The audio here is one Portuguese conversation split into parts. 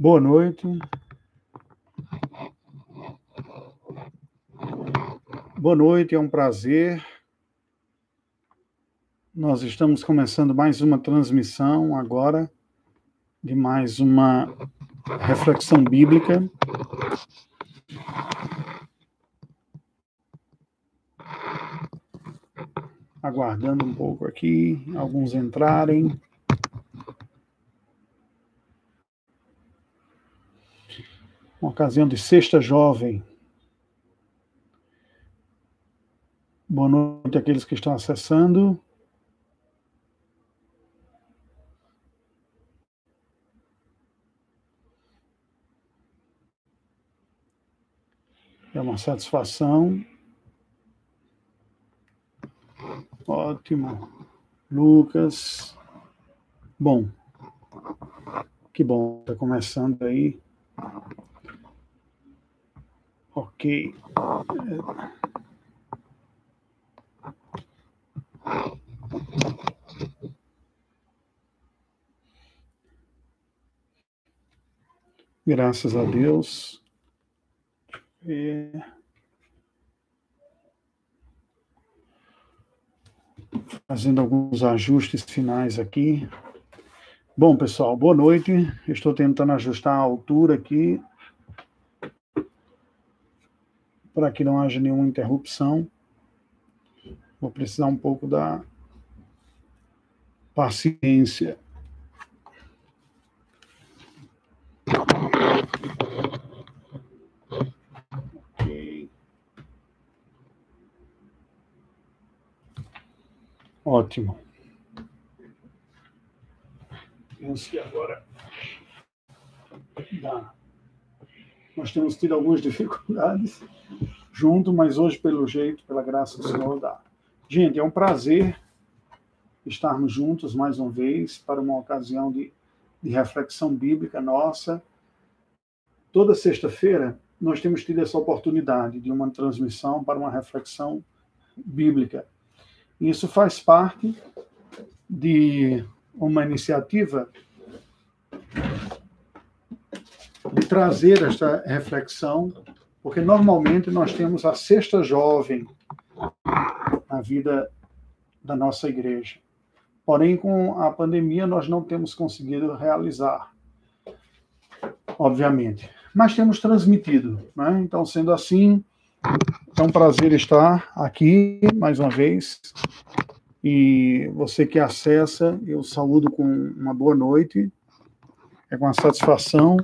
Boa noite. Boa noite, é um prazer. Nós estamos começando mais uma transmissão agora de mais uma reflexão bíblica. Aguardando um pouco aqui, alguns entrarem. Uma ocasião de sexta jovem. Boa noite àqueles que estão acessando. É uma satisfação. Ótimo. Lucas. Bom. Que bom, está começando aí. Ok. Graças a Deus. E... Fazendo alguns ajustes finais aqui. Bom, pessoal, boa noite. Estou tentando ajustar a altura aqui para que não haja nenhuma interrupção. Vou precisar um pouco da paciência. Ótimo. Penso que agora dá. Nós temos tido algumas dificuldades junto, mas hoje, pelo jeito, pela graça do Senhor, dá. Gente, é um prazer estarmos juntos mais uma vez para uma ocasião de, de reflexão bíblica nossa. Toda sexta-feira nós temos tido essa oportunidade de uma transmissão para uma reflexão bíblica. Isso faz parte de uma iniciativa de trazer esta reflexão, porque normalmente nós temos a sexta jovem na vida da nossa igreja. Porém, com a pandemia, nós não temos conseguido realizar, obviamente. Mas temos transmitido. Né? Então, sendo assim, é um prazer estar aqui mais uma vez. E você que acessa, eu saúdo com uma boa noite. É com a satisfação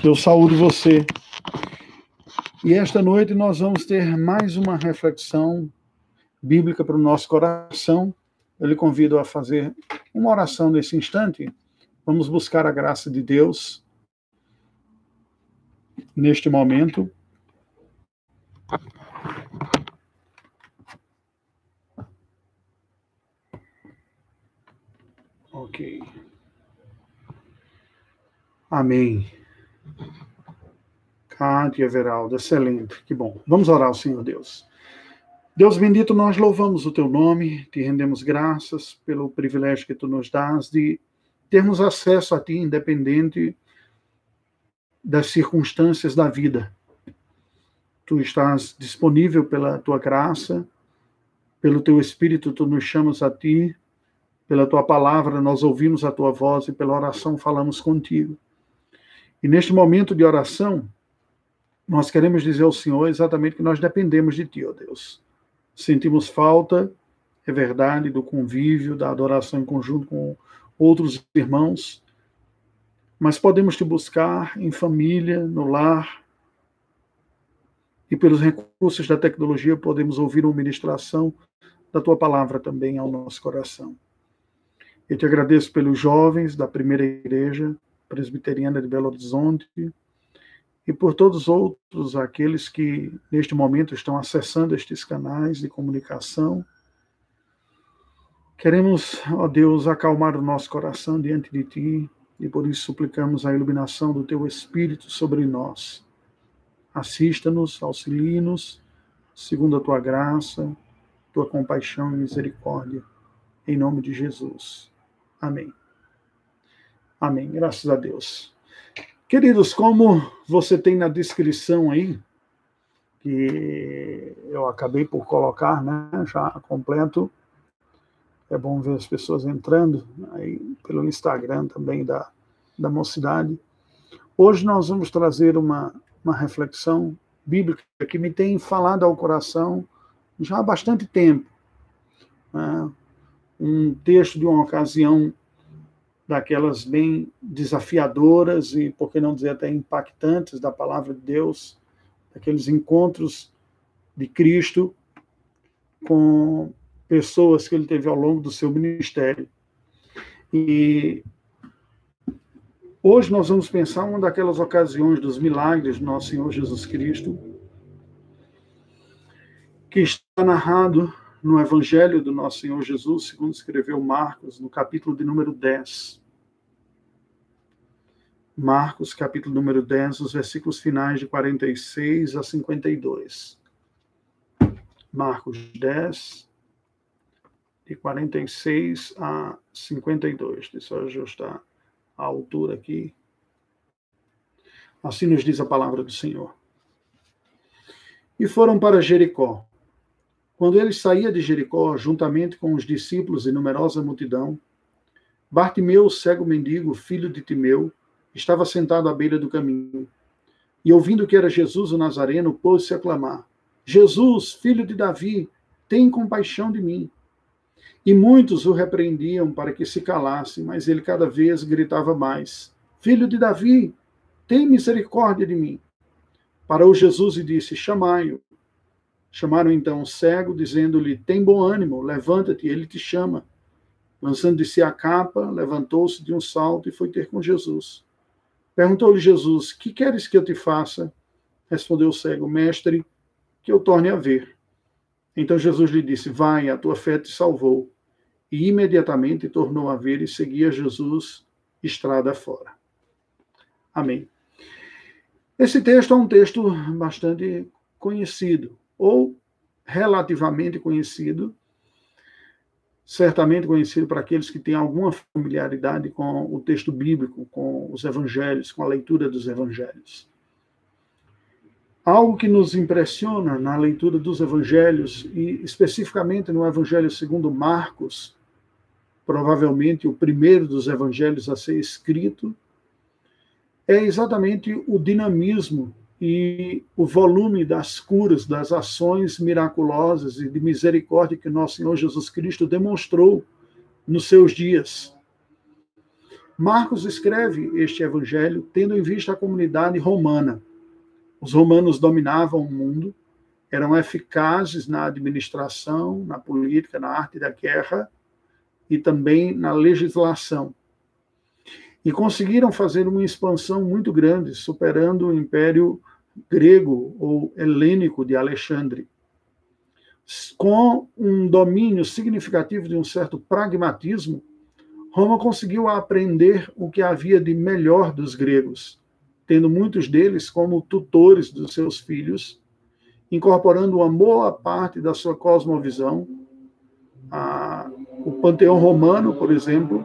que eu saúdo você e esta noite nós vamos ter mais uma reflexão bíblica para o nosso coração. Eu lhe convido a fazer uma oração nesse instante. Vamos buscar a graça de Deus neste momento. Ok. Amém. Cátia Everaldo, excelente, que bom. Vamos orar ao Senhor Deus. Deus bendito, nós louvamos o teu nome, te rendemos graças pelo privilégio que tu nos dás de termos acesso a ti, independente das circunstâncias da vida. Tu estás disponível pela tua graça, pelo teu Espírito, tu nos chamas a ti, pela tua palavra nós ouvimos a tua voz e pela oração falamos contigo. E neste momento de oração, nós queremos dizer ao Senhor exatamente que nós dependemos de Ti, ó Deus. Sentimos falta, é verdade, do convívio, da adoração em conjunto com outros irmãos, mas podemos te buscar em família, no lar, e pelos recursos da tecnologia podemos ouvir uma ministração da tua palavra também ao nosso coração. Eu te agradeço pelos jovens da primeira igreja presbiteriana de Belo Horizonte, e por todos os outros aqueles que neste momento estão acessando estes canais de comunicação. Queremos, ó Deus, acalmar o nosso coração diante de Ti e por isso suplicamos a iluminação do Teu Espírito sobre nós. Assista-nos, auxilie-nos, segundo a Tua graça, Tua compaixão e misericórdia. Em nome de Jesus. Amém. Amém. Graças a Deus. Queridos, como você tem na descrição aí, que eu acabei por colocar, né, já completo, é bom ver as pessoas entrando aí pelo Instagram também da, da mocidade. Hoje nós vamos trazer uma, uma reflexão bíblica que me tem falado ao coração já há bastante tempo. Né? Um texto de uma ocasião daquelas bem desafiadoras e, por que não dizer até impactantes da palavra de Deus, aqueles encontros de Cristo com pessoas que ele teve ao longo do seu ministério. E hoje nós vamos pensar uma daquelas ocasiões dos milagres do nosso Senhor Jesus Cristo, que está narrado no Evangelho do nosso Senhor Jesus, segundo escreveu Marcos, no capítulo de número 10. Marcos, capítulo número 10, os versículos finais de 46 a 52. Marcos 10, de 46 a 52. Deixa eu ajustar a altura aqui. Assim nos diz a palavra do Senhor. E foram para Jericó. Quando ele saía de Jericó, juntamente com os discípulos e numerosa multidão, Bartimeu, cego mendigo, filho de Timeu, estava sentado à beira do caminho. E ouvindo que era Jesus o Nazareno, pôs-se a clamar: Jesus, filho de Davi, tem compaixão de mim. E muitos o repreendiam para que se calasse, mas ele cada vez gritava mais: Filho de Davi, tem misericórdia de mim. Parou Jesus e disse: Chamai-o. Chamaram então o cego, dizendo-lhe: Tem bom ânimo, levanta-te, ele te chama. Lançando de si a capa, levantou-se de um salto e foi ter com Jesus. Perguntou-lhe Jesus: Que queres que eu te faça? Respondeu o cego: Mestre, que eu torne a ver. Então Jesus lhe disse: Vai, a tua fé te salvou. E imediatamente tornou a ver e seguia Jesus estrada fora. Amém. Esse texto é um texto bastante conhecido ou relativamente conhecido, certamente conhecido para aqueles que têm alguma familiaridade com o texto bíblico, com os evangelhos, com a leitura dos evangelhos. Algo que nos impressiona na leitura dos evangelhos, e especificamente no evangelho segundo Marcos, provavelmente o primeiro dos evangelhos a ser escrito, é exatamente o dinamismo e o volume das curas, das ações miraculosas e de misericórdia que nosso Senhor Jesus Cristo demonstrou nos seus dias. Marcos escreve este evangelho tendo em vista a comunidade romana. Os romanos dominavam o mundo, eram eficazes na administração, na política, na arte da guerra e também na legislação. E conseguiram fazer uma expansão muito grande, superando o Império grego ou helênico de Alexandre, com um domínio significativo de um certo pragmatismo, Roma conseguiu aprender o que havia de melhor dos gregos, tendo muitos deles como tutores dos seus filhos, incorporando uma boa parte da sua cosmovisão. o panteão romano, por exemplo,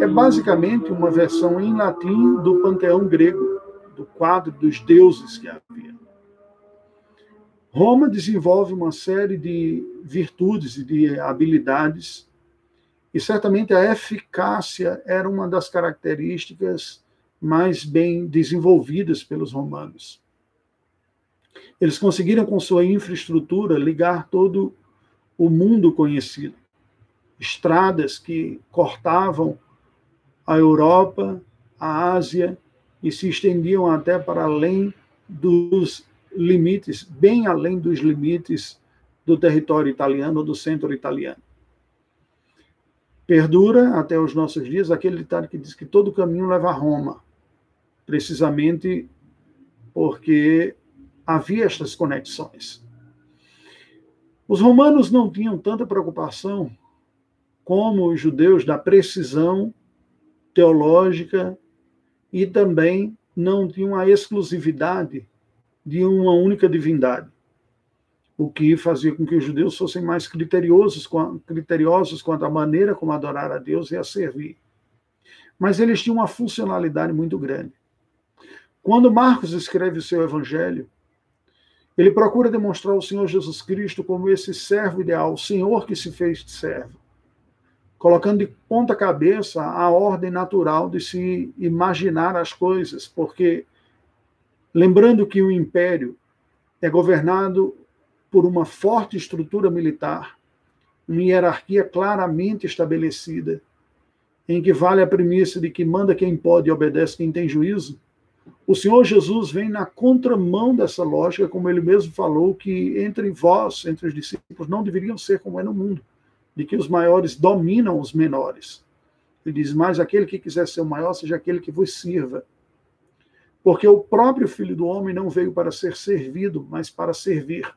é basicamente uma versão em latim do panteão grego do quadro dos deuses que havia. Roma desenvolve uma série de virtudes e de habilidades, e certamente a eficácia era uma das características mais bem desenvolvidas pelos romanos. Eles conseguiram, com sua infraestrutura, ligar todo o mundo conhecido. Estradas que cortavam a Europa, a Ásia e se estendiam até para além dos limites, bem além dos limites do território italiano, do centro italiano. Perdura até os nossos dias aquele ditado que diz que todo caminho leva a Roma, precisamente porque havia estas conexões. Os romanos não tinham tanta preocupação como os judeus da precisão teológica e também não tinham a exclusividade de uma única divindade, o que fazia com que os judeus fossem mais criteriosos, criteriosos quanto à maneira como adorar a Deus e a servir. mas eles tinham uma funcionalidade muito grande. Quando Marcos escreve o seu evangelho, ele procura demonstrar o Senhor Jesus Cristo como esse servo ideal, o Senhor que se fez servo, colocando de ponta cabeça a ordem natural de se imaginar as coisas, porque lembrando que o império é governado por uma forte estrutura militar, uma hierarquia claramente estabelecida, em que vale a premissa de que manda quem pode e obedece quem tem juízo, o Senhor Jesus vem na contramão dessa lógica, como ele mesmo falou, que entre vós, entre os discípulos, não deveriam ser como é no mundo, de que os maiores dominam os menores. Ele diz: Mas aquele que quiser ser o maior, seja aquele que vos sirva. Porque o próprio Filho do Homem não veio para ser servido, mas para servir.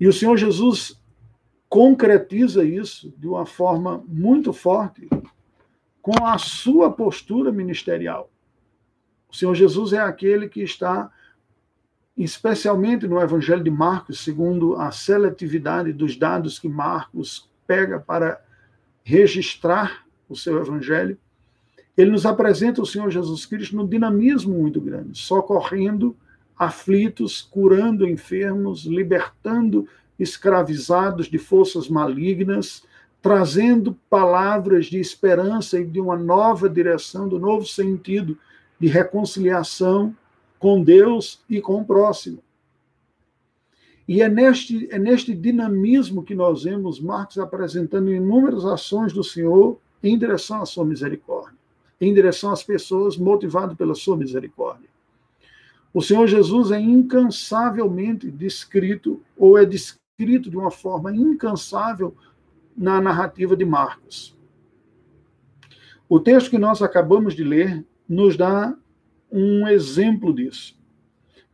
E o Senhor Jesus concretiza isso de uma forma muito forte com a sua postura ministerial. O Senhor Jesus é aquele que está, especialmente no Evangelho de Marcos, segundo a seletividade dos dados que Marcos pega para registrar o seu Evangelho, ele nos apresenta o Senhor Jesus Cristo num dinamismo muito grande, socorrendo aflitos, curando enfermos, libertando escravizados de forças malignas, trazendo palavras de esperança e de uma nova direção, do novo sentido de reconciliação com Deus e com o próximo. E é neste, é neste dinamismo que nós vemos Marcos apresentando inúmeras ações do Senhor em direção à sua misericórdia, em direção às pessoas, motivado pela sua misericórdia. O Senhor Jesus é incansavelmente descrito, ou é descrito de uma forma incansável na narrativa de Marcos. O texto que nós acabamos de ler nos dá um exemplo disso.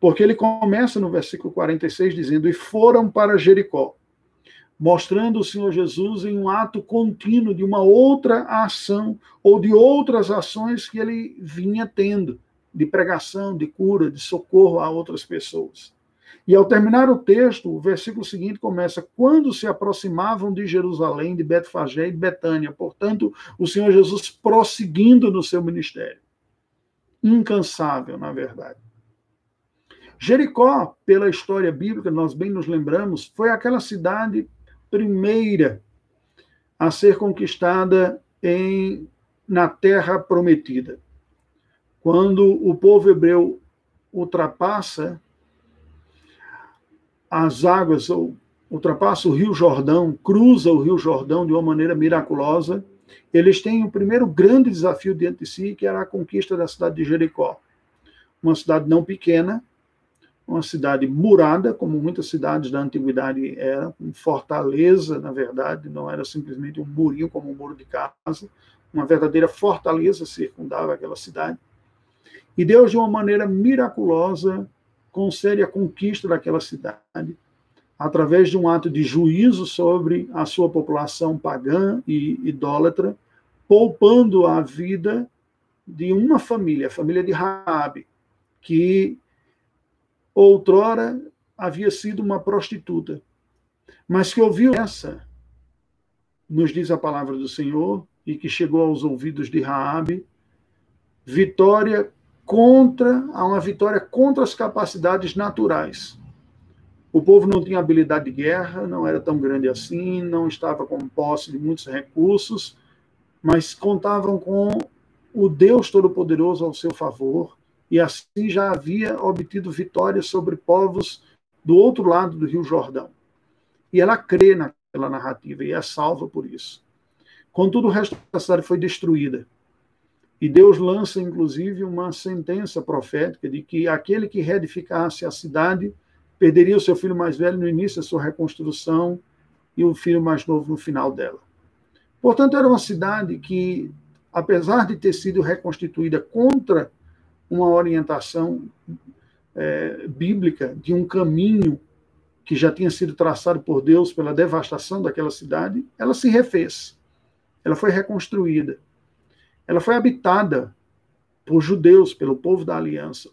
Porque ele começa no versículo 46 dizendo: E foram para Jericó, mostrando o Senhor Jesus em um ato contínuo de uma outra ação ou de outras ações que ele vinha tendo, de pregação, de cura, de socorro a outras pessoas. E ao terminar o texto, o versículo seguinte começa: quando se aproximavam de Jerusalém, de Betfagé e de Betânia. Portanto, o Senhor Jesus prosseguindo no seu ministério. Incansável, na verdade. Jericó, pela história bíblica, nós bem nos lembramos, foi aquela cidade primeira a ser conquistada em, na terra prometida. Quando o povo hebreu ultrapassa as águas, ou ultrapassa o Rio Jordão, cruza o Rio Jordão de uma maneira miraculosa, eles têm o primeiro grande desafio diante de si, que era a conquista da cidade de Jericó. Uma cidade não pequena, uma cidade murada, como muitas cidades da antiguidade eram, com fortaleza, na verdade, não era simplesmente um murinho como um muro de casa, uma verdadeira fortaleza circundava aquela cidade. E Deus, de uma maneira miraculosa, concede a conquista daquela cidade, através de um ato de juízo sobre a sua população pagã e idólatra, poupando a vida de uma família, a família de Raabe, que outrora havia sido uma prostituta, mas que ouviu essa, nos diz a palavra do Senhor, e que chegou aos ouvidos de Raabe, vitória contra, uma vitória contra as capacidades naturais. O povo não tinha habilidade de guerra, não era tão grande assim, não estava com posse de muitos recursos, mas contavam com o Deus Todo-Poderoso ao seu favor, e assim já havia obtido vitórias sobre povos do outro lado do Rio Jordão. E ela crê naquela narrativa e é salva por isso. Contudo, o resto da cidade foi destruída. E Deus lança, inclusive, uma sentença profética de que aquele que reedificasse a cidade perderia o seu filho mais velho no início da sua reconstrução e o filho mais novo no final dela. Portanto, era uma cidade que, apesar de ter sido reconstituída contra uma orientação é, bíblica de um caminho que já tinha sido traçado por Deus pela devastação daquela cidade, ela se refez. Ela foi reconstruída. Ela foi habitada por judeus, pelo povo da aliança.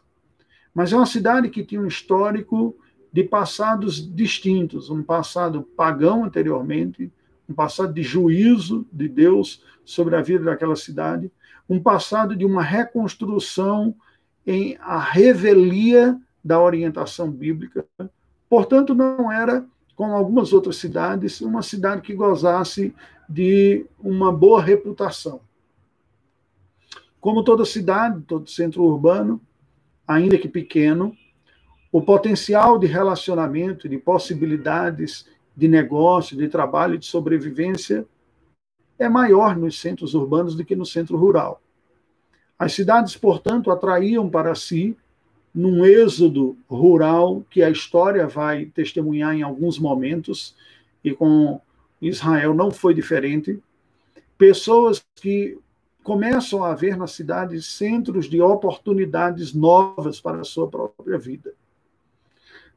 Mas é uma cidade que tinha um histórico de passados distintos, um passado pagão anteriormente, um passado de juízo de Deus sobre a vida daquela cidade, um passado de uma reconstrução em a revelia da orientação bíblica. Portanto, não era, como algumas outras cidades, uma cidade que gozasse de uma boa reputação. Como toda cidade, todo centro urbano, ainda que pequeno, o potencial de relacionamento, de possibilidades de negócio, de trabalho, de sobrevivência é maior nos centros urbanos do que no centro rural. As cidades, portanto, atraíam para si, num êxodo rural que a história vai testemunhar em alguns momentos, e com Israel não foi diferente, pessoas que começam a ver na cidade centros de oportunidades novas para a sua própria vida.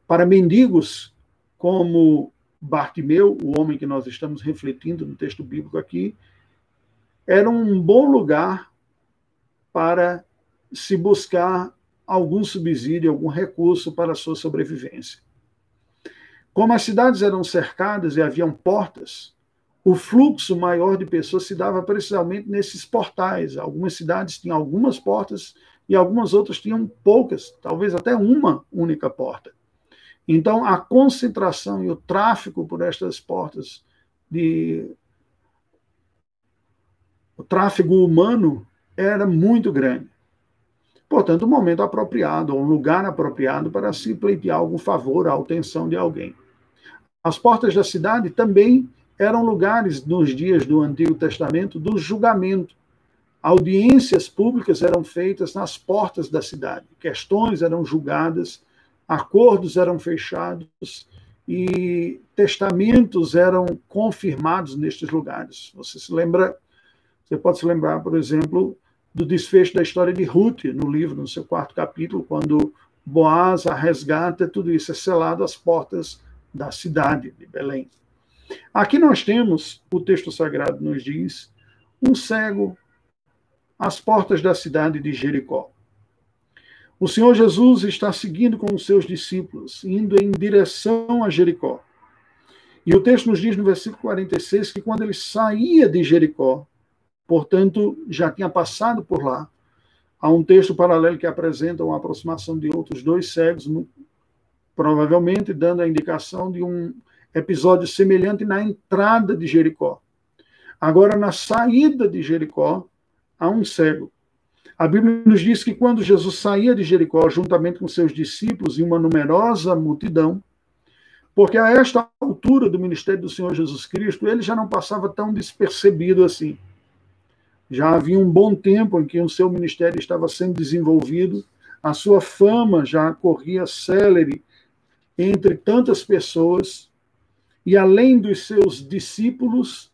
Para mendigos como Bartimeu, o homem que nós estamos refletindo no texto bíblico aqui, era um bom lugar para se buscar algum subsídio, algum recurso para a sua sobrevivência. Como as cidades eram cercadas e haviam portas, o fluxo maior de pessoas se dava precisamente nesses portais. Algumas cidades tinham algumas portas e algumas outras tinham poucas, talvez até uma única porta. Então, a concentração e o tráfego por estas portas de o tráfego humano era muito grande. Portanto, um momento apropriado, um lugar apropriado para se pleitear algum favor à atenção de alguém. As portas da cidade também eram lugares, nos dias do Antigo Testamento, do julgamento. Audiências públicas eram feitas nas portas da cidade, questões eram julgadas, acordos eram fechados e testamentos eram confirmados nestes lugares. Você se lembra, você pode se lembrar, por exemplo, do desfecho da história de Ruth no livro, no seu quarto capítulo, quando Boaz a resgata, tudo isso é selado às portas da cidade de Belém. Aqui nós temos, o texto sagrado nos diz, um cego às portas da cidade de Jericó. O Senhor Jesus está seguindo com os seus discípulos, indo em direção a Jericó. E o texto nos diz no versículo 46 que quando ele saía de Jericó, portanto, já tinha passado por lá, há um texto paralelo que apresenta uma aproximação de outros dois cegos, provavelmente dando a indicação de um episódio semelhante na entrada de Jericó. Agora, na saída de Jericó, há um cego. A Bíblia nos diz que quando Jesus saía de Jericó, juntamente com seus discípulos e uma numerosa multidão, porque a esta altura do ministério do Senhor Jesus Cristo, ele já não passava tão despercebido assim. Já havia um bom tempo em que o seu ministério estava sendo desenvolvido, a sua fama já corria célere entre tantas pessoas, e além dos seus discípulos,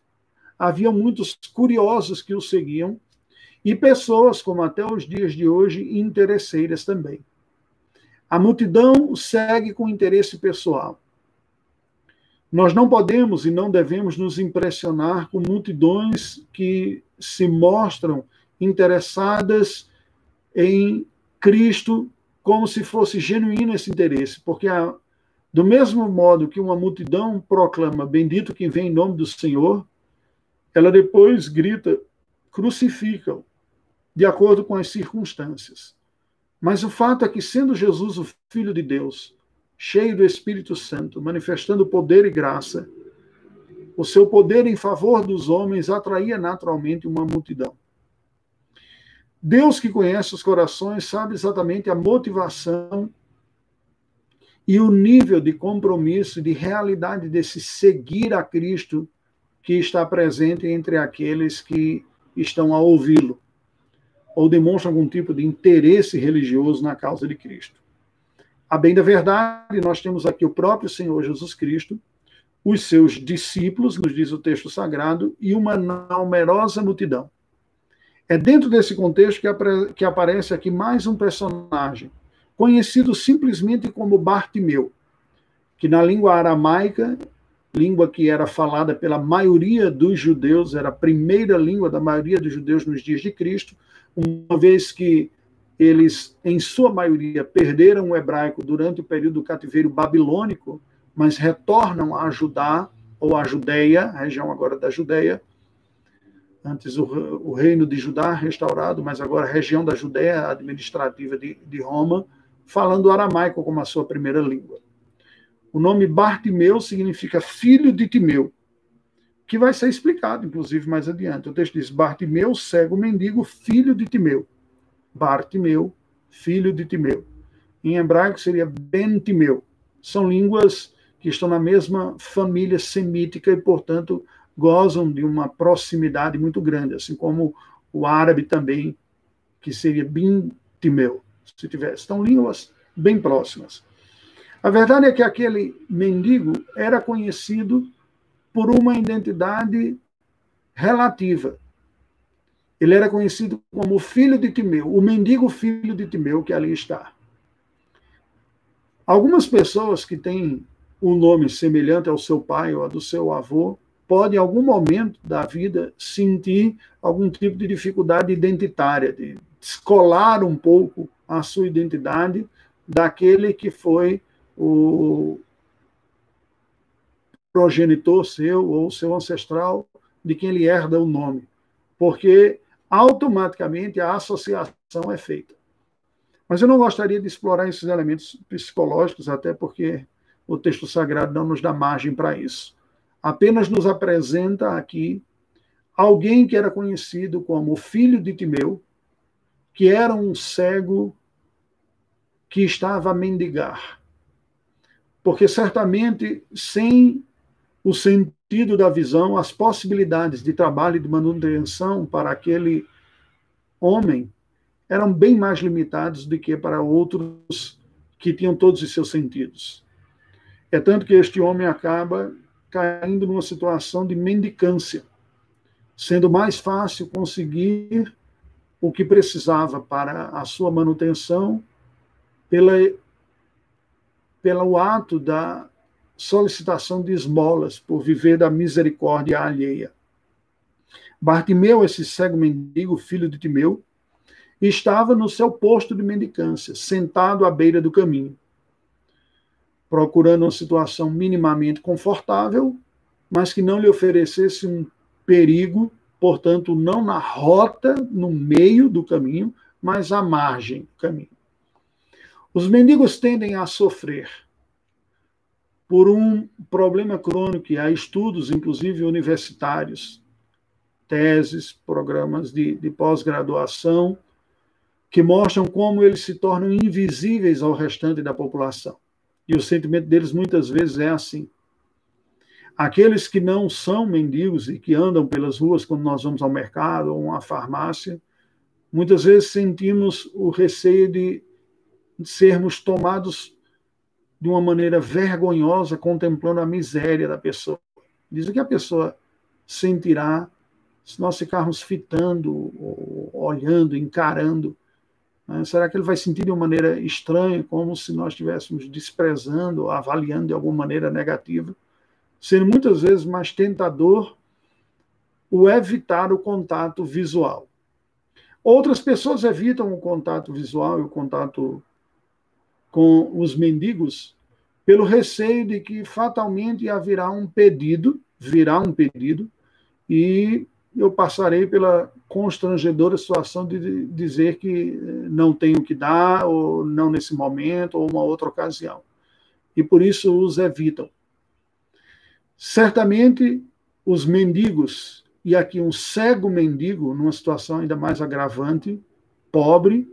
havia muitos curiosos que o seguiam, e pessoas, como até os dias de hoje, interesseiras também. A multidão segue com interesse pessoal. Nós não podemos e não devemos nos impressionar com multidões que se mostram interessadas em Cristo como se fosse genuíno esse interesse, porque a, do mesmo modo que uma multidão proclama bendito quem vem em nome do Senhor, ela depois grita crucificam de acordo com as circunstâncias. Mas o fato é que, sendo Jesus o Filho de Deus, cheio do Espírito Santo, manifestando poder e graça, o seu poder em favor dos homens atraía naturalmente uma multidão. Deus que conhece os corações sabe exatamente a motivação e o nível de compromisso, de realidade desse seguir a Cristo que está presente entre aqueles que estão a ouvi-lo ou demonstra algum tipo de interesse religioso na causa de Cristo. A bem da verdade, nós temos aqui o próprio Senhor Jesus Cristo, os seus discípulos, nos diz o texto sagrado, e uma numerosa multidão. É dentro desse contexto que, que aparece aqui mais um personagem, conhecido simplesmente como Bartimeu, que na língua aramaica, língua que era falada pela maioria dos judeus, era a primeira língua da maioria dos judeus nos dias de Cristo, uma vez que eles, em sua maioria, perderam o hebraico durante o período do cativeiro babilônico, mas retornam a Judá ou a Judéia, a região agora da Judéia, antes o, o, reino de Judá restaurado, mas agora a região da Judéia administrativa de, de Roma, falando aramaico como a sua primeira língua. O nome Bartimeu significa filho de Timeu, que vai ser explicado, inclusive, mais adiante. O texto diz: Bartimeu, cego mendigo, filho de Timeu. Bartimeu, filho de Timeu. Em hebraico seria Ben Timeu. São línguas que estão na mesma família semítica e, portanto, gozam de uma proximidade muito grande, assim como o árabe também, que seria Bin Timeu, se tivesse. São línguas bem próximas. A verdade é que aquele mendigo era conhecido por uma identidade relativa. Ele era conhecido como filho de Timeu, o mendigo filho de Timeu que ali está. Algumas pessoas que têm um nome semelhante ao seu pai ou ao do seu avô podem, em algum momento da vida, sentir algum tipo de dificuldade identitária, de descolar um pouco a sua identidade daquele que foi o, progenitor seu ou seu ancestral de quem ele herda o nome, porque automaticamente a associação é feita. Mas eu não gostaria de explorar esses elementos psicológicos, até porque o texto sagrado não nos dá margem para isso. Apenas nos apresenta aqui alguém que era conhecido como o filho de Timeu, que era um cego que estava a mendigar. Porque certamente, sem o sentido da visão, as possibilidades de trabalho e de manutenção para aquele homem eram bem mais limitados do que para outros que tinham todos os seus sentidos. É tanto que este homem acaba caindo numa situação de mendicância, sendo mais fácil conseguir o que precisava para a sua manutenção pela, pelo ato da solicitação de esmolas por viver da misericórdia alheia. Bartimeu, esse cego mendigo, filho de Timeu, estava no seu posto de mendicância, sentado à beira do caminho, procurando uma situação minimamente confortável, mas que não lhe oferecesse um perigo, portanto, não na rota, no meio do caminho, mas à margem do caminho. Os mendigos tendem a sofrer por um problema crônico, e há estudos, inclusive universitários, teses, programas de, de pós-graduação, que mostram como eles se tornam invisíveis ao restante da população. E o sentimento deles muitas vezes é assim. Aqueles que não são mendigos e que andam pelas ruas quando nós vamos ao mercado ou a uma farmácia, muitas vezes sentimos o receio de sermos tomados de uma maneira vergonhosa, contemplando a miséria da pessoa. Diz o que a pessoa sentirá se nós ficarmos fitando, olhando, encarando. Né? Será que ele vai sentir de uma maneira estranha, como se nós estivéssemos desprezando, avaliando de alguma maneira negativa? Sendo muitas vezes mais tentador o evitar o contato visual. Outras pessoas evitam o contato visual e o contato com os mendigos pelo receio de que fatalmente haverá um pedido, virá um pedido, e eu passarei pela constrangedora situação de dizer que não tenho que dar, ou não nesse momento, ou uma outra ocasião. E por isso os evitam. Certamente, os mendigos, e aqui um cego mendigo, numa situação ainda mais agravante, pobre,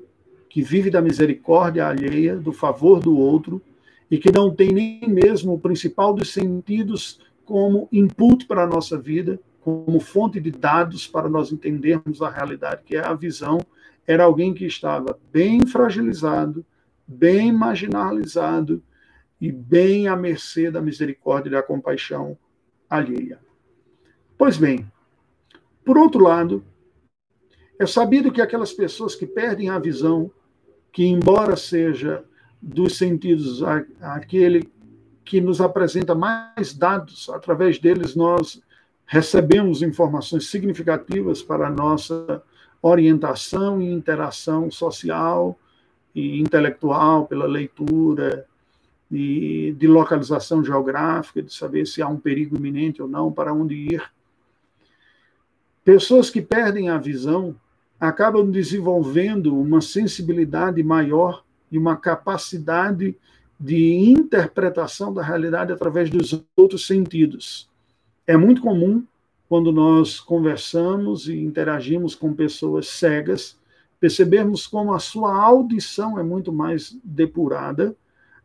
que vive da misericórdia alheia, do favor do outro, e que não tem nem mesmo o principal dos sentidos como input para a nossa vida, como fonte de dados para nós entendermos a realidade, que é a visão, era alguém que estava bem fragilizado, bem marginalizado e bem à mercê da misericórdia e da compaixão alheia. Pois bem, por outro lado, é sabido que aquelas pessoas que perdem a visão, que embora seja dos sentidos, aquele que nos apresenta mais dados, através deles nós recebemos informações significativas para a nossa orientação e interação social e intelectual pela leitura e de localização geográfica, de saber se há um perigo iminente ou não, para onde ir. Pessoas que perdem a visão acabam desenvolvendo uma sensibilidade maior e uma capacidade de interpretação da realidade através dos outros sentidos. É muito comum quando nós conversamos e interagimos com pessoas cegas, percebermos como a sua audição é muito mais depurada,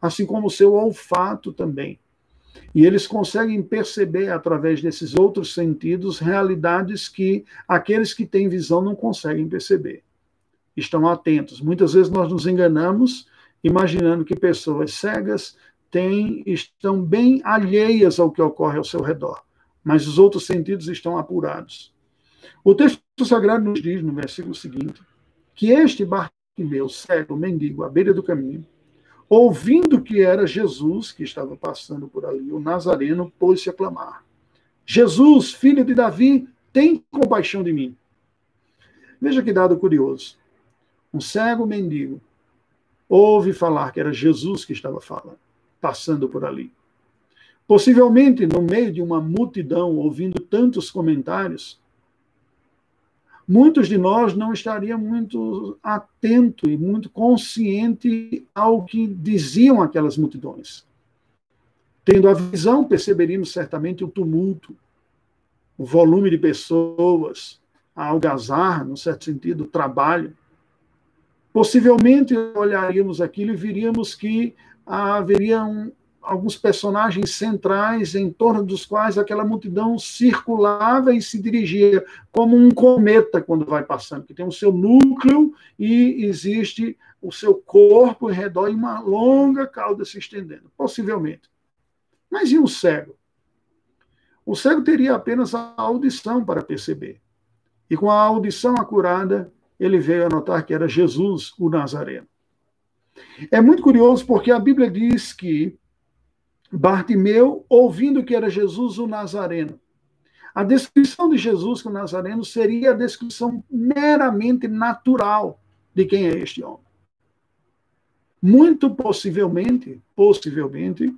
assim como o seu olfato também. E eles conseguem perceber, através desses outros sentidos, realidades que aqueles que têm visão não conseguem perceber. Estão atentos. Muitas vezes nós nos enganamos imaginando que pessoas cegas têm, estão bem alheias ao que ocorre ao seu redor, mas os outros sentidos estão apurados. O texto sagrado nos diz, no versículo seguinte, que este Bartimeu, cego, mendigo, à beira do caminho, ouvindo que era Jesus que estava passando por ali, o Nazareno pôs-se a clamar: Jesus, filho de Davi, tem compaixão de mim. Veja que dado curioso. Um cego mendigo ouve falar que era Jesus que estava falando, passando por ali. Possivelmente, no meio de uma multidão, ouvindo tantos comentários, muitos de nós não estariam muito atento e muito consciente ao que diziam aquelas multidões. Tendo a visão, perceberíamos certamente o tumulto, o volume de pessoas, a algazarra, no certo sentido, o trabalho. Possivelmente olharíamos aquilo e viríamos que haveria um, alguns personagens centrais em torno dos quais aquela multidão circulava e se dirigia como um cometa quando vai passando, que tem o seu núcleo e existe o seu corpo em redor e uma longa cauda se estendendo, possivelmente. Mas e o cego? O cego teria apenas a audição para perceber. E com a audição acurada, ele veio a notar que era Jesus, o Nazareno. É muito curioso porque a Bíblia diz que Bartimeu, ouvindo que era Jesus o Nazareno. A descrição de Jesus como Nazareno seria a descrição meramente natural de quem é este homem. Muito possivelmente, possivelmente,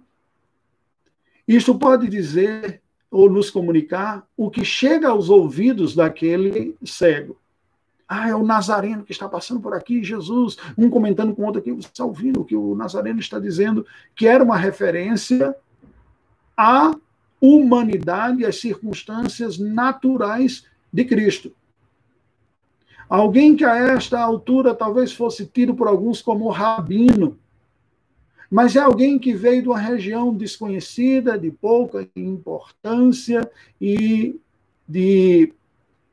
isto pode dizer ou nos comunicar o que chega aos ouvidos daquele cego. Ah, é o Nazareno que está passando por aqui, Jesus. Um comentando com o outro aqui, você está ouvindo o que o Nazareno está dizendo, que era uma referência à humanidade às circunstâncias naturais de Cristo. Alguém que a esta altura talvez fosse tido por alguns como rabino, mas é alguém que veio de uma região desconhecida, de pouca importância e de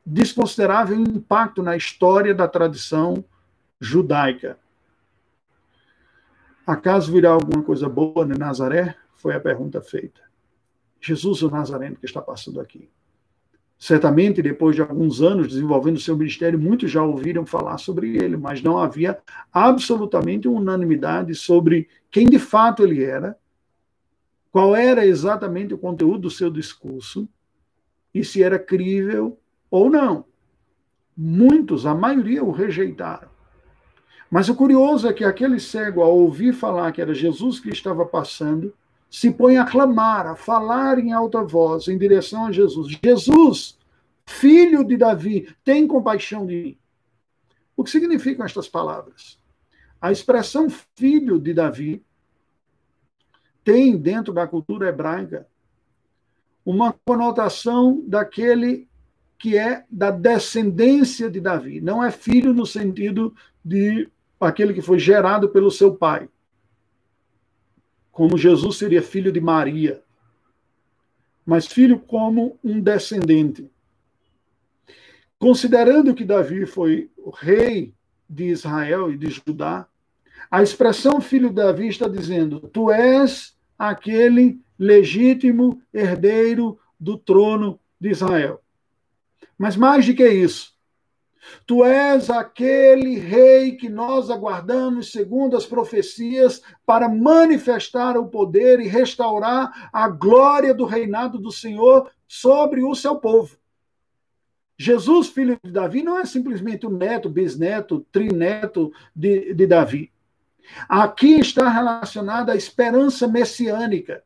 desconsiderável impacto na história da tradição judaica. Acaso virá alguma coisa boa em Nazaré? Foi a pergunta feita. Jesus, o Nazareno, que está passando aqui. Certamente, depois de alguns anos desenvolvendo seu ministério, muitos já ouviram falar sobre ele, mas não havia absolutamente unanimidade sobre quem de fato ele era, qual era exatamente o conteúdo do seu discurso e se era crível ou não. Muitos, a maioria, o rejeitaram. Mas o curioso é que aquele cego, ao ouvir falar que era Jesus que estava passando, se põe a clamar, a falar em alta voz em direção a Jesus: Jesus, filho de Davi, tem compaixão de mim. O que significam estas palavras? A expressão filho de Davi tem, dentro da cultura hebraica, uma conotação daquele que é da descendência de Davi. Não é filho no sentido de aquele que foi gerado pelo seu pai. Como Jesus seria filho de Maria. Mas filho como um descendente. Considerando que Davi foi rei de Israel e de Judá, a expressão filho de Davi está dizendo: Tu és aquele legítimo herdeiro do trono de Israel. Mas mais do que isso, tu és aquele rei que nós aguardamos, segundo as profecias, para manifestar o poder e restaurar a glória do reinado do Senhor sobre o seu povo. Jesus, filho de Davi, não é simplesmente o neto, bisneto, trineto de, de Davi. Aqui está relacionada a esperança messiânica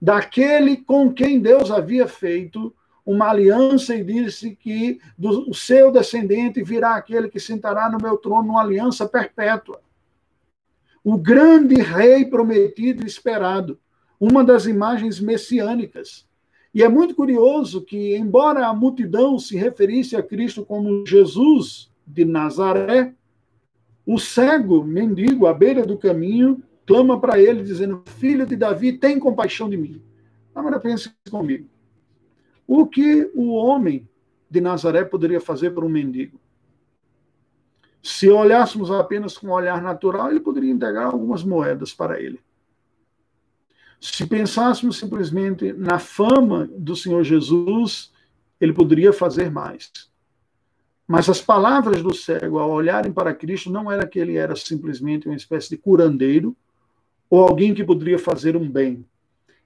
daquele com quem Deus havia feito uma aliança e disse que do seu descendente virá aquele que sentará no meu trono uma aliança perpétua. O grande rei prometido e esperado, uma das imagens messiânicas. E é muito curioso que, embora a multidão se referisse a Cristo como Jesus de Nazaré, o cego mendigo à beira do caminho clama para ele, dizendo: Filho de Davi, tem compaixão de mim. Agora pense comigo. O que o homem de Nazaré poderia fazer para um mendigo? Se olhássemos apenas com um olhar natural, ele poderia entregar algumas moedas para ele. Se pensássemos simplesmente na fama do Senhor Jesus, ele poderia fazer mais. Mas as palavras do cego, ao olharem para Cristo, não era que ele era simplesmente uma espécie de curandeiro ou alguém que poderia fazer um bem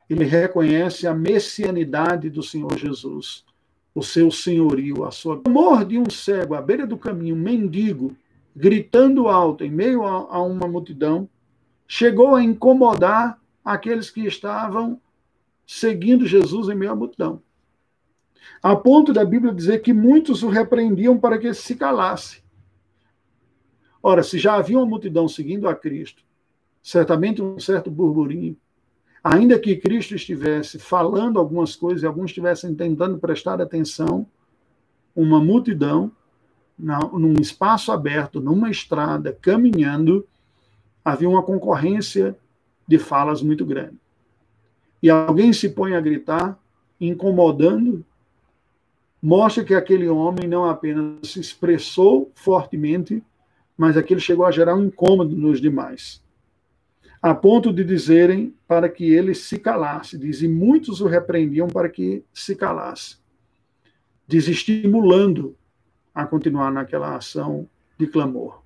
ele reconhece a messianidade do Senhor Jesus, o seu senhorio, a sua. O amor de um cego à beira do caminho, mendigo, gritando alto em meio a, a uma multidão, chegou a incomodar aqueles que estavam seguindo Jesus em meio à multidão. A ponto da Bíblia dizer que muitos o repreendiam para que se calasse. Ora, se já havia uma multidão seguindo a Cristo, certamente um certo burburinho, ainda que Cristo estivesse falando algumas coisas e alguns estivessem tentando prestar atenção, uma multidão, num espaço aberto, numa estrada, caminhando, havia uma concorrência de falas muito grande. E alguém se põe a gritar, incomodando, mostra que aquele homem não apenas se expressou fortemente, mas aquilo chegou a gerar um incômodo nos demais a ponto de dizerem para que ele se calasse. Diz, e muitos o repreendiam para que se calasse, desestimulando a continuar naquela ação de clamor.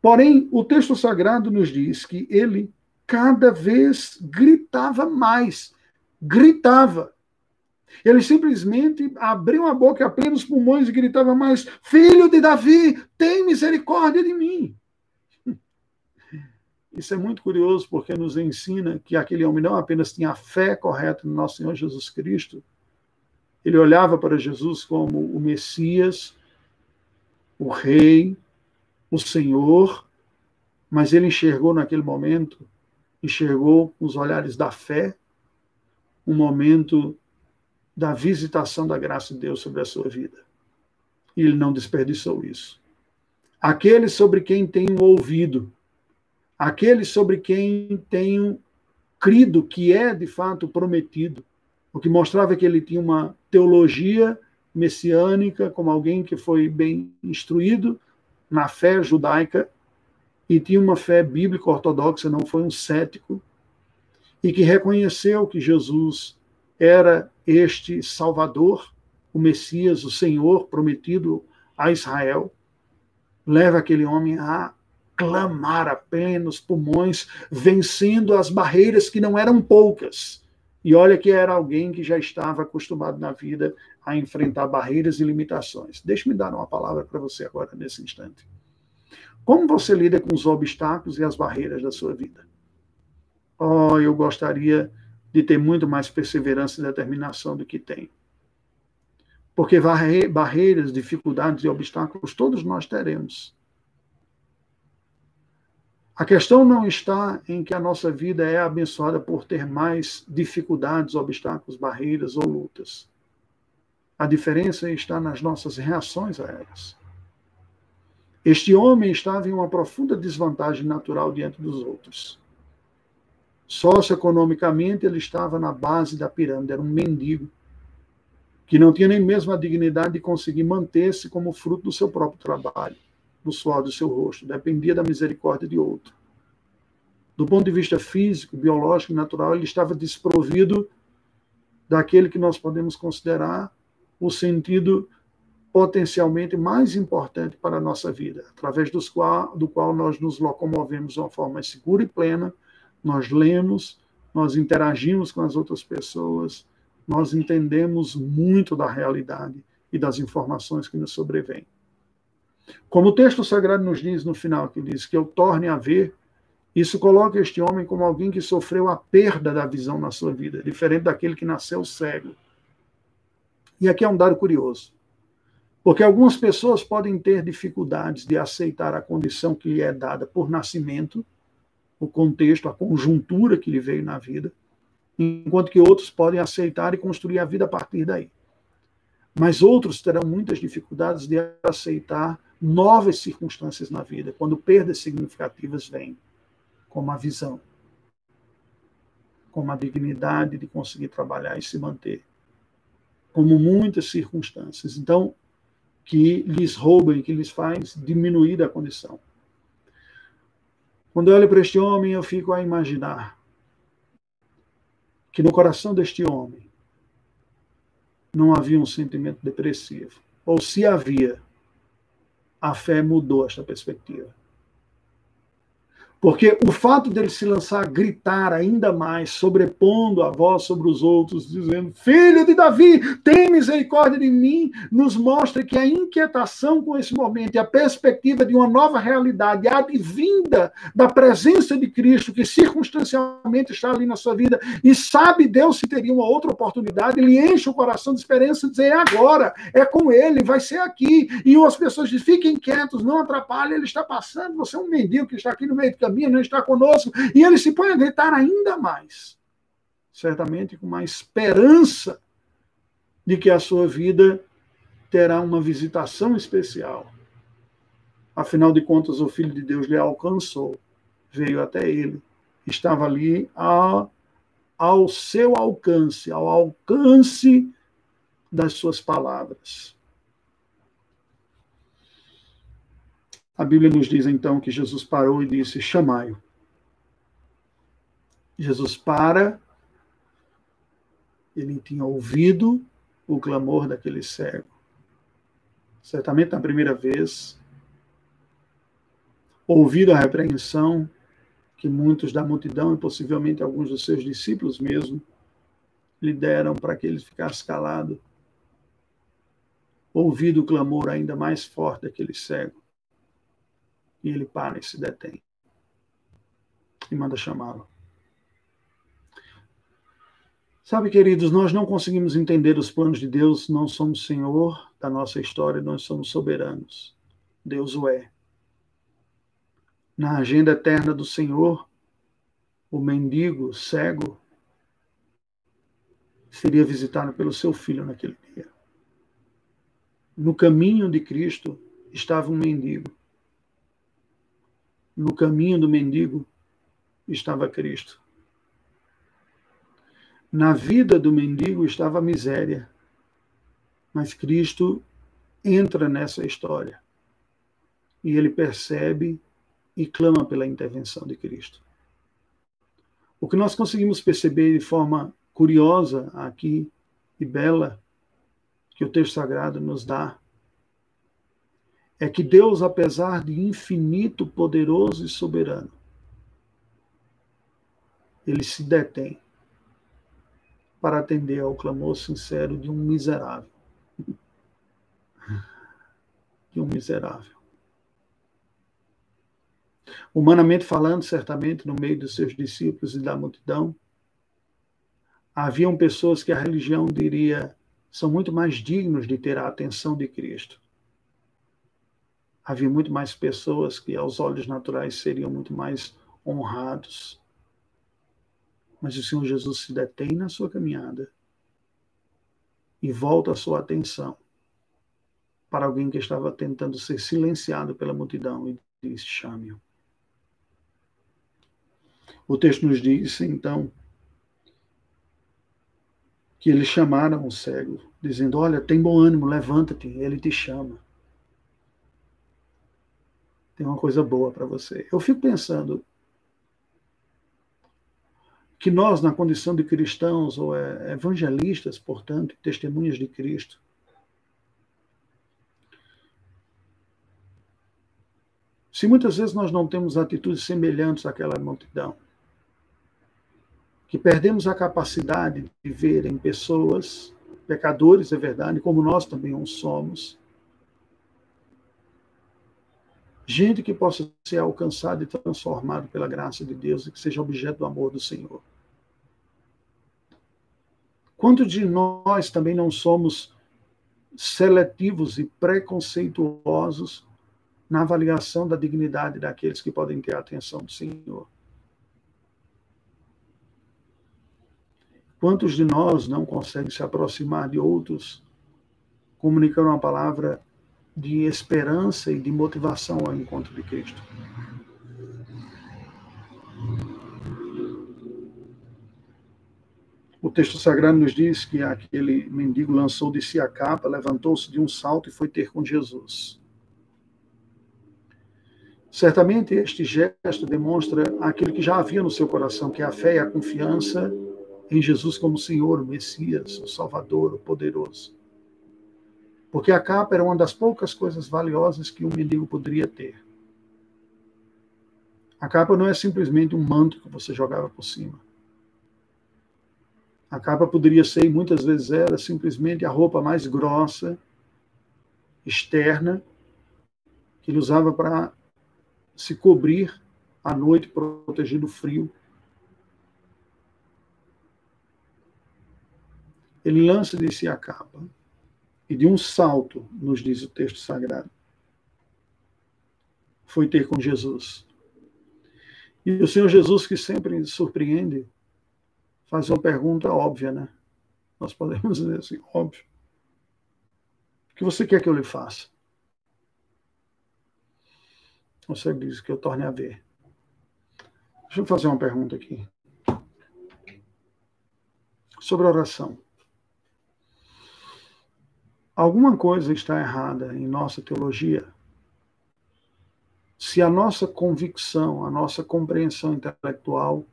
Porém, o texto sagrado nos diz que ele cada vez gritava mais, gritava. Ele simplesmente abriu a boca, abriu os pulmões e gritava mais: Filho de Davi, tem misericórdia de mim. Isso é muito curioso porque nos ensina que aquele homem não apenas tinha a fé correta no nosso Senhor Jesus Cristo, ele olhava para Jesus como o Messias, o Rei, o Senhor, mas ele enxergou naquele momento, enxergou com os olhares da fé, um momento da visitação da graça de Deus sobre a sua vida. E ele não desperdiçou isso. Aquele sobre quem tem um ouvido, aquele sobre quem tenho crido que é de fato prometido, o que mostrava que ele tinha uma teologia messiânica, como alguém que foi bem instruído na fé judaica e tinha uma fé bíblica ortodoxa, não foi um cético, e que reconheceu que Jesus era este Salvador, o Messias, o Senhor prometido a Israel, leva aquele homem a clamar a plenos pulmões, vencendo as barreiras que não eram poucas. E olha que era alguém que já estava acostumado na vida a enfrentar barreiras e limitações. Deixe-me dar uma palavra para você agora, nesse instante. Como você lida com os obstáculos e as barreiras da sua vida? Oh, eu gostaria de ter muito mais perseverança e determinação do que tenho. Porque barreiras, dificuldades e obstáculos todos nós teremos. A questão não está em que a nossa vida é abençoada por ter mais dificuldades, obstáculos, barreiras ou lutas. A diferença está nas nossas reações a elas. Este homem estava em uma profunda desvantagem natural diante dos outros. Socioeconomicamente, ele estava na base da pirâmide, era um mendigo, que não tinha nem mesmo a dignidade de conseguir manter-se como fruto do seu próprio trabalho no suor do seu rosto, dependia da misericórdia de outro. Do ponto de vista físico, biológico e natural, ele estava desprovido daquele que nós podemos considerar o sentido potencialmente mais importante para a nossa vida, através dos qual, do qual nós nos locomovemos de uma forma segura e plena, nós lemos, nós interagimos com as outras pessoas, nós entendemos muito da realidade e das informações que nos sobrevêm. Como o texto sagrado nos diz no final, que diz que eu torne a ver, isso coloca este homem como alguém que sofreu a perda da visão na sua vida, diferente daquele que nasceu cego. E aqui é um dado curioso. Porque algumas pessoas podem ter dificuldades de aceitar a condição que lhe é dada por nascimento, o contexto, a conjuntura que lhe veio na vida, enquanto que outros podem aceitar e construir a vida a partir daí. Mas outros terão muitas dificuldades de aceitar novas circunstâncias na vida, quando perdas significativas vêm, como a visão, como a dignidade de conseguir trabalhar e se manter, como muitas circunstâncias. Então, que lhes roubam, que lhes faz diminuir a condição. Quando eu olho para este homem, eu fico a imaginar que no coração deste homem não havia um sentimento depressivo. Ou se havia, a fé mudou esta perspectiva. Porque o fato dele se lançar a gritar ainda mais, sobrepondo a voz sobre os outros, dizendo: Filho de Davi, tem misericórdia de mim, nos mostra que a inquietação com esse momento e a perspectiva de uma nova realidade, advinda da presença de Cristo, que circunstancialmente está ali na sua vida, e sabe Deus se teria uma outra oportunidade, ele enche o coração de esperança, dizer: É agora, é com ele, vai ser aqui. E as pessoas dizem: Fiquem quietos, não atrapalhem, ele está passando, você é um mendigo que está aqui no meio do caminho não está conosco, e ele se põe a gritar ainda mais, certamente com uma esperança de que a sua vida terá uma visitação especial. Afinal de contas, o Filho de Deus lhe alcançou, veio até ele, estava ali ao, ao seu alcance, ao alcance das suas palavras. A Bíblia nos diz então que Jesus parou e disse: Chamai-o. Jesus para, ele tinha ouvido o clamor daquele cego. Certamente na primeira vez, ouvido a repreensão que muitos da multidão e possivelmente alguns dos seus discípulos mesmo lhe deram para que ele ficasse calado. Ouvido o clamor ainda mais forte daquele cego e ele para e se detém. E manda chamá-lo. Sabe, queridos, nós não conseguimos entender os planos de Deus, não somos senhor da nossa história, nós somos soberanos. Deus o é. Na agenda eterna do Senhor, o mendigo cego seria visitado pelo seu filho naquele dia. No caminho de Cristo estava um mendigo no caminho do mendigo estava Cristo. Na vida do mendigo estava a miséria. Mas Cristo entra nessa história. E ele percebe e clama pela intervenção de Cristo. O que nós conseguimos perceber de forma curiosa aqui e bela, que o texto sagrado nos dá, é que Deus, apesar de infinito, poderoso e soberano, ele se detém para atender ao clamor sincero de um miserável. De um miserável. Humanamente falando, certamente, no meio dos seus discípulos e da multidão, haviam pessoas que a religião diria são muito mais dignos de ter a atenção de Cristo havia muito mais pessoas que, aos olhos naturais, seriam muito mais honrados. Mas o Senhor Jesus se detém na sua caminhada e volta a sua atenção para alguém que estava tentando ser silenciado pela multidão e diz: chame-o. O texto nos diz, então, que eles chamaram o cego, dizendo: Olha, tem bom ânimo, levanta-te, ele te chama tem uma coisa boa para você. Eu fico pensando que nós, na condição de cristãos ou é, evangelistas, portanto, testemunhas de Cristo, se muitas vezes nós não temos atitudes semelhantes àquela multidão, que perdemos a capacidade de ver em pessoas, pecadores, é verdade, como nós também os somos, gente que possa ser alcançada e transformada pela graça de Deus e que seja objeto do amor do Senhor. Quanto de nós também não somos seletivos e preconceituosos na avaliação da dignidade daqueles que podem ter a atenção do Senhor. Quantos de nós não conseguem se aproximar de outros, comunicando uma palavra de esperança e de motivação ao encontro de Cristo? O texto sagrado nos diz que aquele mendigo lançou de si a capa, levantou-se de um salto e foi ter com Jesus. Certamente este gesto demonstra aquilo que já havia no seu coração, que é a fé e a confiança em Jesus como Senhor, o Messias, o Salvador, o poderoso. Porque a capa era uma das poucas coisas valiosas que um mendigo poderia ter. A capa não é simplesmente um manto que você jogava por cima. A capa poderia ser, e muitas vezes era, simplesmente a roupa mais grossa, externa, que ele usava para se cobrir à noite, proteger do frio. Ele lança de si a capa e de um salto, nos diz o texto sagrado, foi ter com Jesus. E o Senhor Jesus, que sempre surpreende, faz uma pergunta óbvia, né? Nós podemos dizer assim, óbvio. O que você quer que eu lhe faça? Você diz que eu torne a ver. Deixa eu fazer uma pergunta aqui. Sobre oração. Alguma coisa está errada em nossa teologia se a nossa convicção, a nossa compreensão intelectual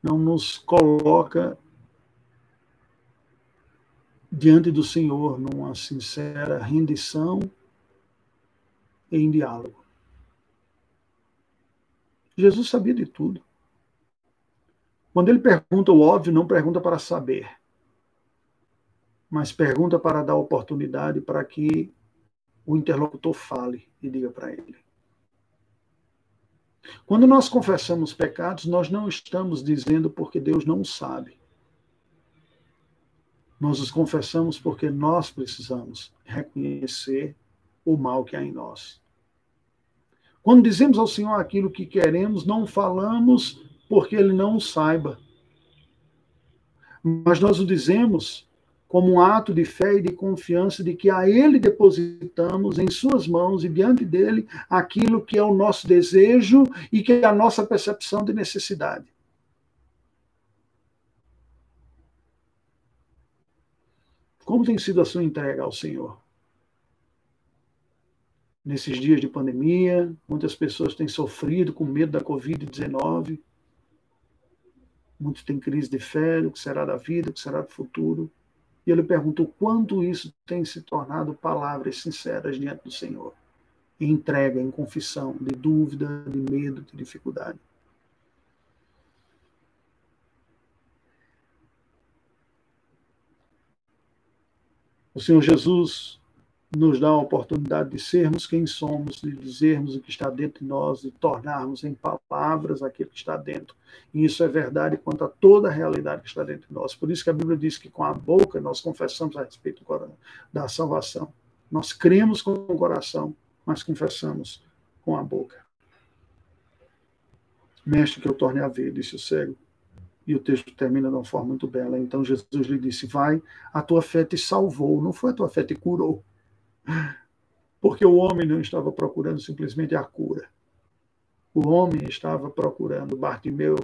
não nos coloca diante do Senhor numa sincera rendição e em diálogo. Jesus sabia de tudo. Quando ele pergunta o óbvio, não pergunta para saber, mas pergunta para dar oportunidade para que o interlocutor fale e diga para ele. Quando nós confessamos pecados, nós não estamos dizendo porque Deus não sabe. Nós os confessamos porque nós precisamos reconhecer o mal que há em nós. Quando dizemos ao Senhor aquilo que queremos, não falamos porque Ele não saiba. Mas nós o dizemos como um ato de fé e de confiança de que a Ele depositamos em Suas mãos e diante dele aquilo que é o nosso desejo e que é a nossa percepção de necessidade. Como tem sido a sua entrega ao Senhor? Nesses dias de pandemia, muitas pessoas têm sofrido com medo da Covid-19. Muitos têm crise de fé, o que será da vida, o que será do futuro. E ele pergunta o quanto isso tem se tornado palavras sinceras diante do Senhor, em entrega, em confissão, de dúvida, de medo, de dificuldade. O Senhor Jesus nos dá a oportunidade de sermos quem somos, de dizermos o que está dentro de nós, de tornarmos em palavras aquilo que está dentro. E isso é verdade quanto a toda a realidade que está dentro de nós. Por isso que a Bíblia diz que com a boca nós confessamos a respeito da salvação. Nós cremos com o coração, mas confessamos com a boca. Mestre, que eu torne a ver, disse o cego. E o texto termina de uma forma muito bela. Então Jesus lhe disse: Vai, a tua fé te salvou. Não foi a tua fé te curou. Porque o homem não estava procurando simplesmente a cura. O homem estava procurando, Bartimeu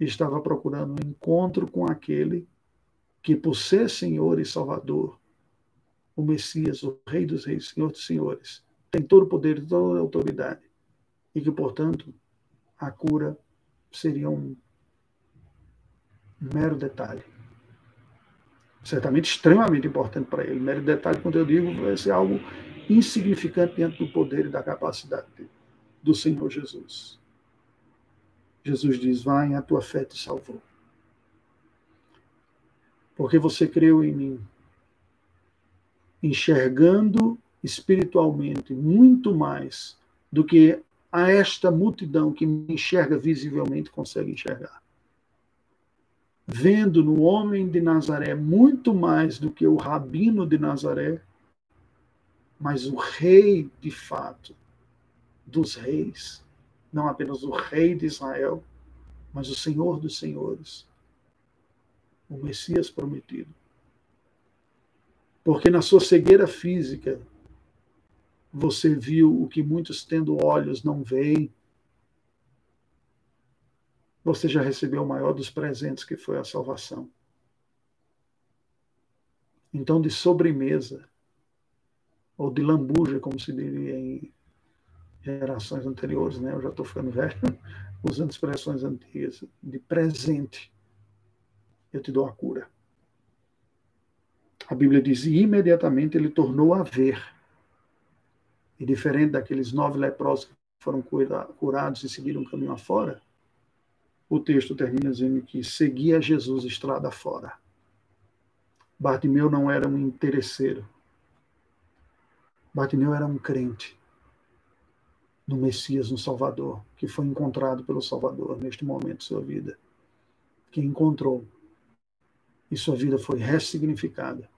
estava procurando um encontro com aquele que, por ser Senhor e Salvador, o Messias, o Rei dos Reis, Senhor dos Senhores, tem todo o poder e toda a autoridade. E que, portanto, a cura seria um mero detalhe certamente extremamente importante para ele. Mero detalhe, quando eu digo, vai ser algo insignificante diante do poder e da capacidade do Senhor Jesus. Jesus diz: Vai, a tua fé te salvou. Porque você creu em mim, enxergando espiritualmente muito mais do que a esta multidão que me enxerga visivelmente consegue enxergar. Vendo no homem de Nazaré muito mais do que o rabino de Nazaré, mas o rei de fato dos reis, não apenas o rei de Israel, mas o Senhor dos senhores, o Messias prometido. Porque na sua cegueira física, você viu o que muitos tendo olhos não veem, você já recebeu o maior dos presentes, que foi a salvação. Então, de sobremesa, ou de lambuja, como se diria em gerações anteriores, né? Eu já estou ficando velho, usando expressões antigas, de presente, eu te dou a cura. A Bíblia diz: e imediatamente ele tornou a ver. E diferente daqueles nove leprosos que foram curados e seguiram o caminho afora, o texto termina dizendo que seguia Jesus estrada fora. Bartimeu não era um interesseiro. Bartimeu era um crente no Messias, no Salvador, que foi encontrado pelo Salvador neste momento de sua vida. Que encontrou. E sua vida foi ressignificada.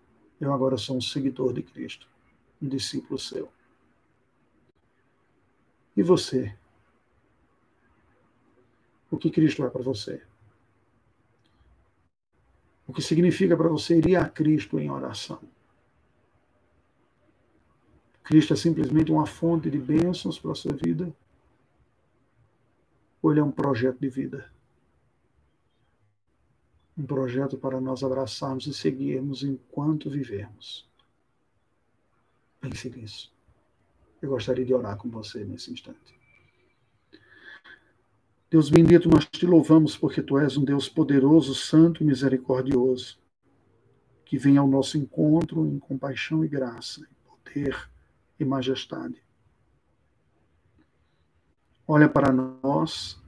Eu agora sou um seguidor de Cristo, um discípulo seu. E você? O que Cristo é para você. O que significa para você ir a Cristo em oração. Cristo é simplesmente uma fonte de bênçãos para a sua vida? Ou ele é um projeto de vida? Um projeto para nós abraçarmos e seguirmos enquanto vivermos. Pense nisso. Eu gostaria de orar com você nesse instante. Deus bendito, nós te louvamos porque tu és um Deus poderoso, santo e misericordioso, que vem ao nosso encontro em compaixão e graça, em poder e majestade. Olha para nós,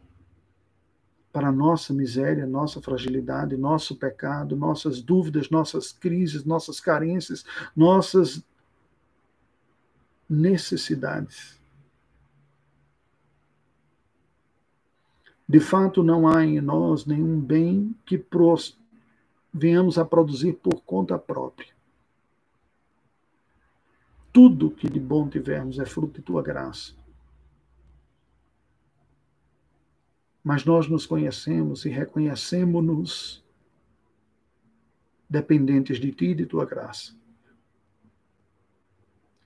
para nossa miséria, nossa fragilidade, nosso pecado, nossas dúvidas, nossas crises, nossas carências, nossas necessidades. De fato, não há em nós nenhum bem que venhamos a produzir por conta própria. Tudo que de bom tivermos é fruto de tua graça. Mas nós nos conhecemos e reconhecemos-nos dependentes de ti e de tua graça.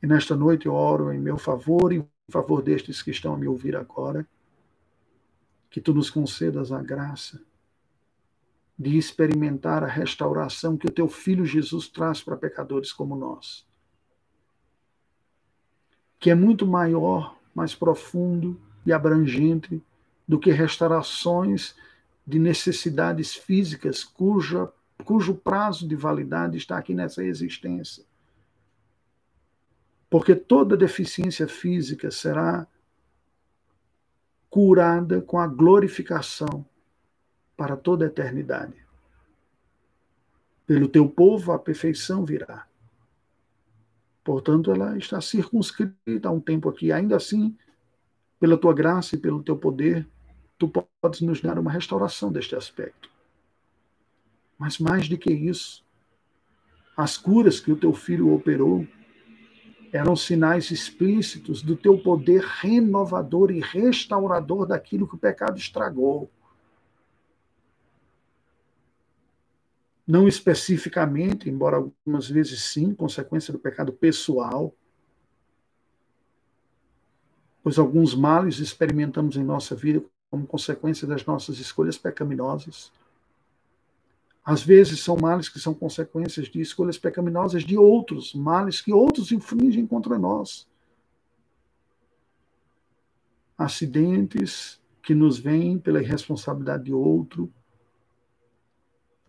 E nesta noite eu oro em meu favor e em favor destes que estão a me ouvir agora que tu nos concedas a graça de experimentar a restauração que o teu filho Jesus traz para pecadores como nós. Que é muito maior, mais profundo e abrangente do que restaurações de necessidades físicas cuja, cujo prazo de validade está aqui nessa existência. Porque toda deficiência física será curada com a glorificação para toda a eternidade. Pelo teu povo a perfeição virá. Portanto, ela está circunscrita a um tempo aqui. Ainda assim, pela tua graça e pelo teu poder, tu podes nos dar uma restauração deste aspecto. Mas mais do que isso, as curas que o teu filho operou eram sinais explícitos do teu poder renovador e restaurador daquilo que o pecado estragou. Não especificamente, embora algumas vezes sim, consequência do pecado pessoal, pois alguns males experimentamos em nossa vida como consequência das nossas escolhas pecaminosas. Às vezes são males que são consequências de escolhas pecaminosas de outros, males que outros infringem contra nós. Acidentes que nos vêm pela irresponsabilidade de outro,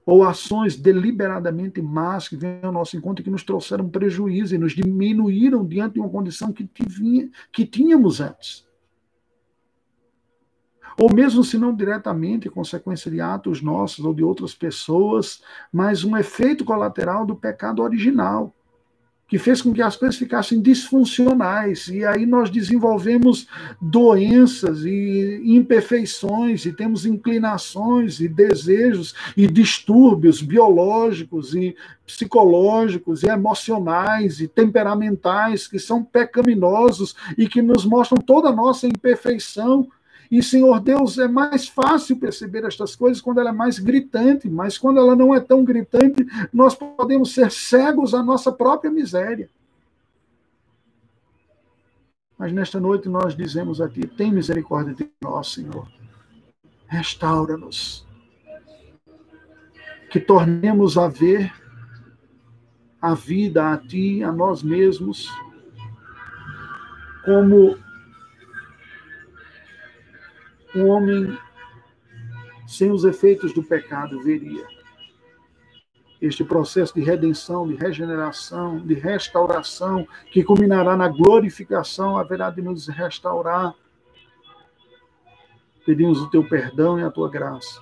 ou ações deliberadamente más que vêm ao nosso encontro e que nos trouxeram prejuízo e nos diminuíram diante de uma condição que, que tínhamos antes ou mesmo se não diretamente consequência de atos nossos ou de outras pessoas, mas um efeito colateral do pecado original, que fez com que as coisas ficassem disfuncionais. E aí nós desenvolvemos doenças e imperfeições, e temos inclinações e desejos e distúrbios biológicos e psicológicos e emocionais e temperamentais que são pecaminosos e que nos mostram toda a nossa imperfeição e, Senhor Deus, é mais fácil perceber estas coisas quando ela é mais gritante, mas quando ela não é tão gritante, nós podemos ser cegos à nossa própria miséria. Mas nesta noite nós dizemos a Ti: tem misericórdia de nós, Senhor. Restaura-nos. Que tornemos a ver a vida a Ti, a nós mesmos, como um homem sem os efeitos do pecado veria. Este processo de redenção, de regeneração, de restauração, que culminará na glorificação, haverá de nos restaurar. Pedimos o teu perdão e a tua graça.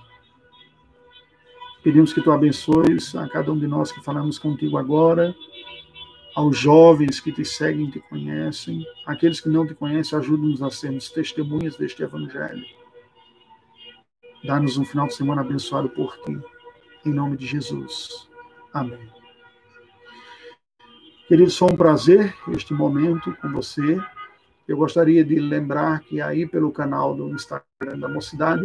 Pedimos que tu abençoes a cada um de nós que falamos contigo agora, aos jovens que te seguem e te conhecem, aqueles que não te conhecem, ajuda-nos a sermos testemunhas deste evangelho. Dá-nos um final de semana abençoado por ti. Em nome de Jesus. Amém. Queridos, foi um prazer este momento com você. Eu gostaria de lembrar que aí pelo canal do Instagram da Mocidade,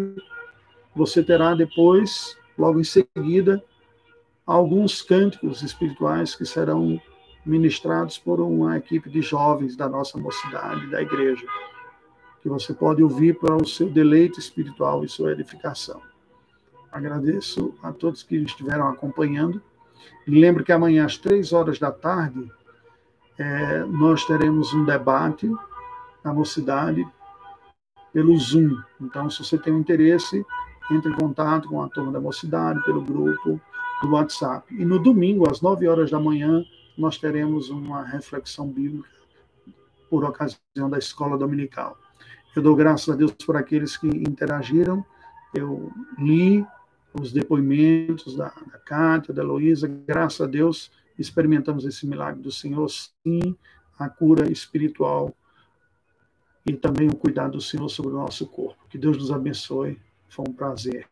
você terá depois, logo em seguida, alguns cânticos espirituais que serão ministrados por uma equipe de jovens da nossa mocidade, da igreja que você pode ouvir para o seu deleite espiritual e sua edificação. Agradeço a todos que estiveram acompanhando. Lembro que amanhã, às três horas da tarde, é, nós teremos um debate na mocidade pelo Zoom. Então, se você tem um interesse, entre em contato com a turma da mocidade, pelo grupo do WhatsApp. E no domingo, às nove horas da manhã, nós teremos uma reflexão bíblica por ocasião da escola dominical. Eu dou graças a Deus por aqueles que interagiram. Eu li os depoimentos da, da Cátia, da Heloísa. Graças a Deus experimentamos esse milagre do Senhor, sim, a cura espiritual e também o cuidado do Senhor sobre o nosso corpo. Que Deus nos abençoe. Foi um prazer.